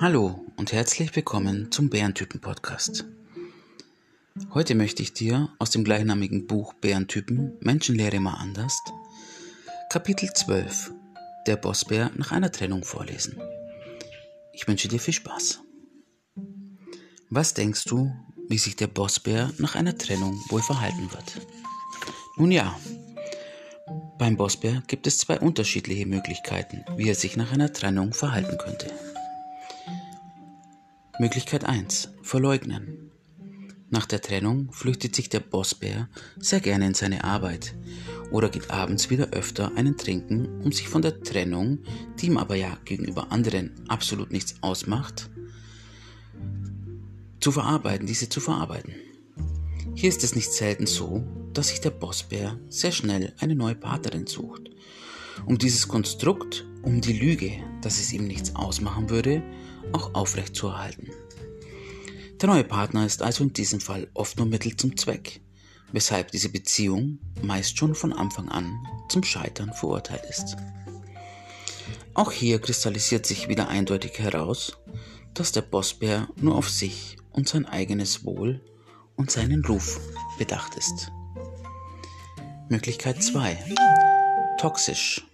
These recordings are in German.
Hallo und herzlich willkommen zum Bärentypen Podcast. Heute möchte ich dir aus dem gleichnamigen Buch Bärentypen Menschenlehre mal anders Kapitel 12 Der Bossbär nach einer Trennung vorlesen. Ich wünsche dir viel Spaß. Was denkst du, wie sich der Bossbär nach einer Trennung wohl verhalten wird? Nun ja, beim Bossbär gibt es zwei unterschiedliche Möglichkeiten, wie er sich nach einer Trennung verhalten könnte. Möglichkeit 1. Verleugnen. Nach der Trennung flüchtet sich der Bossbär sehr gerne in seine Arbeit oder geht abends wieder öfter einen trinken, um sich von der Trennung, die ihm aber ja gegenüber anderen absolut nichts ausmacht, zu verarbeiten, diese zu verarbeiten. Hier ist es nicht selten so, dass sich der Bossbär sehr schnell eine neue Partnerin sucht. Um dieses Konstrukt, um die Lüge, dass es ihm nichts ausmachen würde, auch aufrechtzuerhalten. Der neue Partner ist also in diesem Fall oft nur Mittel zum Zweck, weshalb diese Beziehung meist schon von Anfang an zum Scheitern verurteilt ist. Auch hier kristallisiert sich wieder eindeutig heraus, dass der Bossbär nur auf sich und sein eigenes Wohl und seinen Ruf bedacht ist. Möglichkeit 2. Toxisch.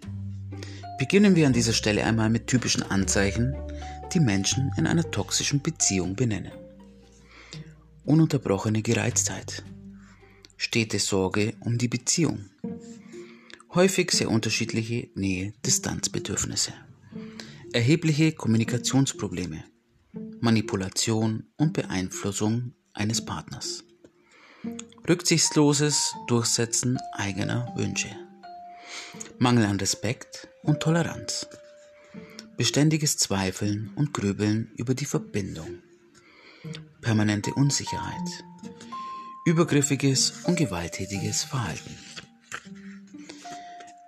Beginnen wir an dieser Stelle einmal mit typischen Anzeichen, die Menschen in einer toxischen Beziehung benennen. Ununterbrochene Gereiztheit. Stete Sorge um die Beziehung. Häufig sehr unterschiedliche Nähe-Distanzbedürfnisse. Erhebliche Kommunikationsprobleme. Manipulation und Beeinflussung eines Partners. Rücksichtsloses Durchsetzen eigener Wünsche. Mangel an Respekt und Toleranz. Beständiges Zweifeln und Grübeln über die Verbindung. Permanente Unsicherheit. Übergriffiges und gewalttätiges Verhalten.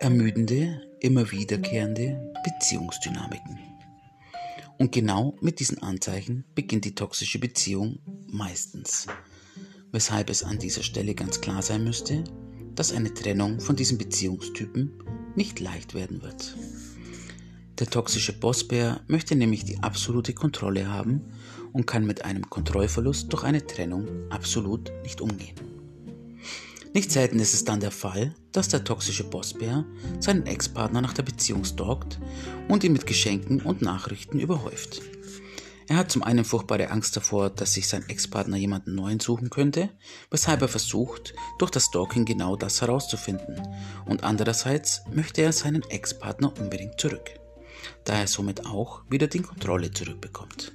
Ermüdende, immer wiederkehrende Beziehungsdynamiken. Und genau mit diesen Anzeichen beginnt die toxische Beziehung meistens weshalb es an dieser Stelle ganz klar sein müsste, dass eine Trennung von diesem Beziehungstypen nicht leicht werden wird. Der toxische Bossbär möchte nämlich die absolute Kontrolle haben und kann mit einem Kontrollverlust durch eine Trennung absolut nicht umgehen. Nicht selten ist es dann der Fall, dass der toxische Bossbär seinen Ex-Partner nach der Beziehung stalkt und ihn mit Geschenken und Nachrichten überhäuft. Er hat zum einen furchtbare Angst davor, dass sich sein Ex-Partner jemanden neuen suchen könnte, weshalb er versucht, durch das Stalking genau das herauszufinden. Und andererseits möchte er seinen Ex-Partner unbedingt zurück, da er somit auch wieder die Kontrolle zurückbekommt.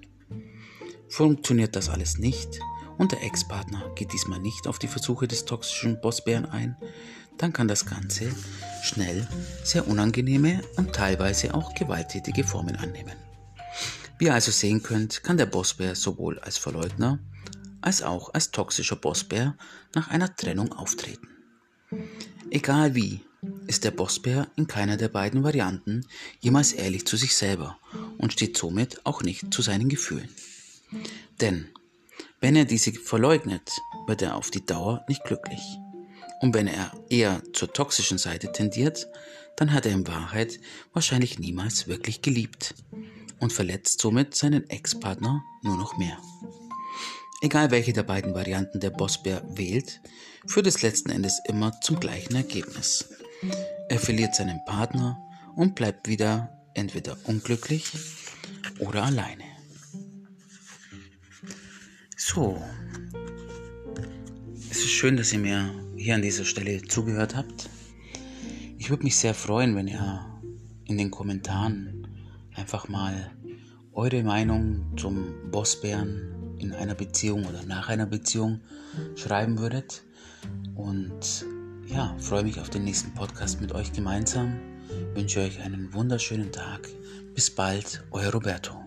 Funktioniert das alles nicht und der Ex-Partner geht diesmal nicht auf die Versuche des toxischen Bossbären ein, dann kann das Ganze schnell sehr unangenehme und teilweise auch gewalttätige Formen annehmen. Wie ihr also sehen könnt, kann der Bossbär sowohl als Verleugner als auch als toxischer Bossbär nach einer Trennung auftreten. Egal wie, ist der Bossbär in keiner der beiden Varianten jemals ehrlich zu sich selber und steht somit auch nicht zu seinen Gefühlen. Denn wenn er diese verleugnet, wird er auf die Dauer nicht glücklich. Und wenn er eher zur toxischen Seite tendiert, dann hat er in Wahrheit wahrscheinlich niemals wirklich geliebt und verletzt somit seinen Ex-Partner nur noch mehr. Egal welche der beiden Varianten der Bossbär wählt, führt es letzten Endes immer zum gleichen Ergebnis. Er verliert seinen Partner und bleibt wieder entweder unglücklich oder alleine. So, es ist schön, dass ihr mir hier an dieser Stelle zugehört habt. Ich würde mich sehr freuen, wenn ihr in den Kommentaren einfach mal eure Meinung zum Bossbären in einer Beziehung oder nach einer Beziehung schreiben würdet. Und ja, freue mich auf den nächsten Podcast mit euch gemeinsam. Wünsche euch einen wunderschönen Tag. Bis bald, euer Roberto.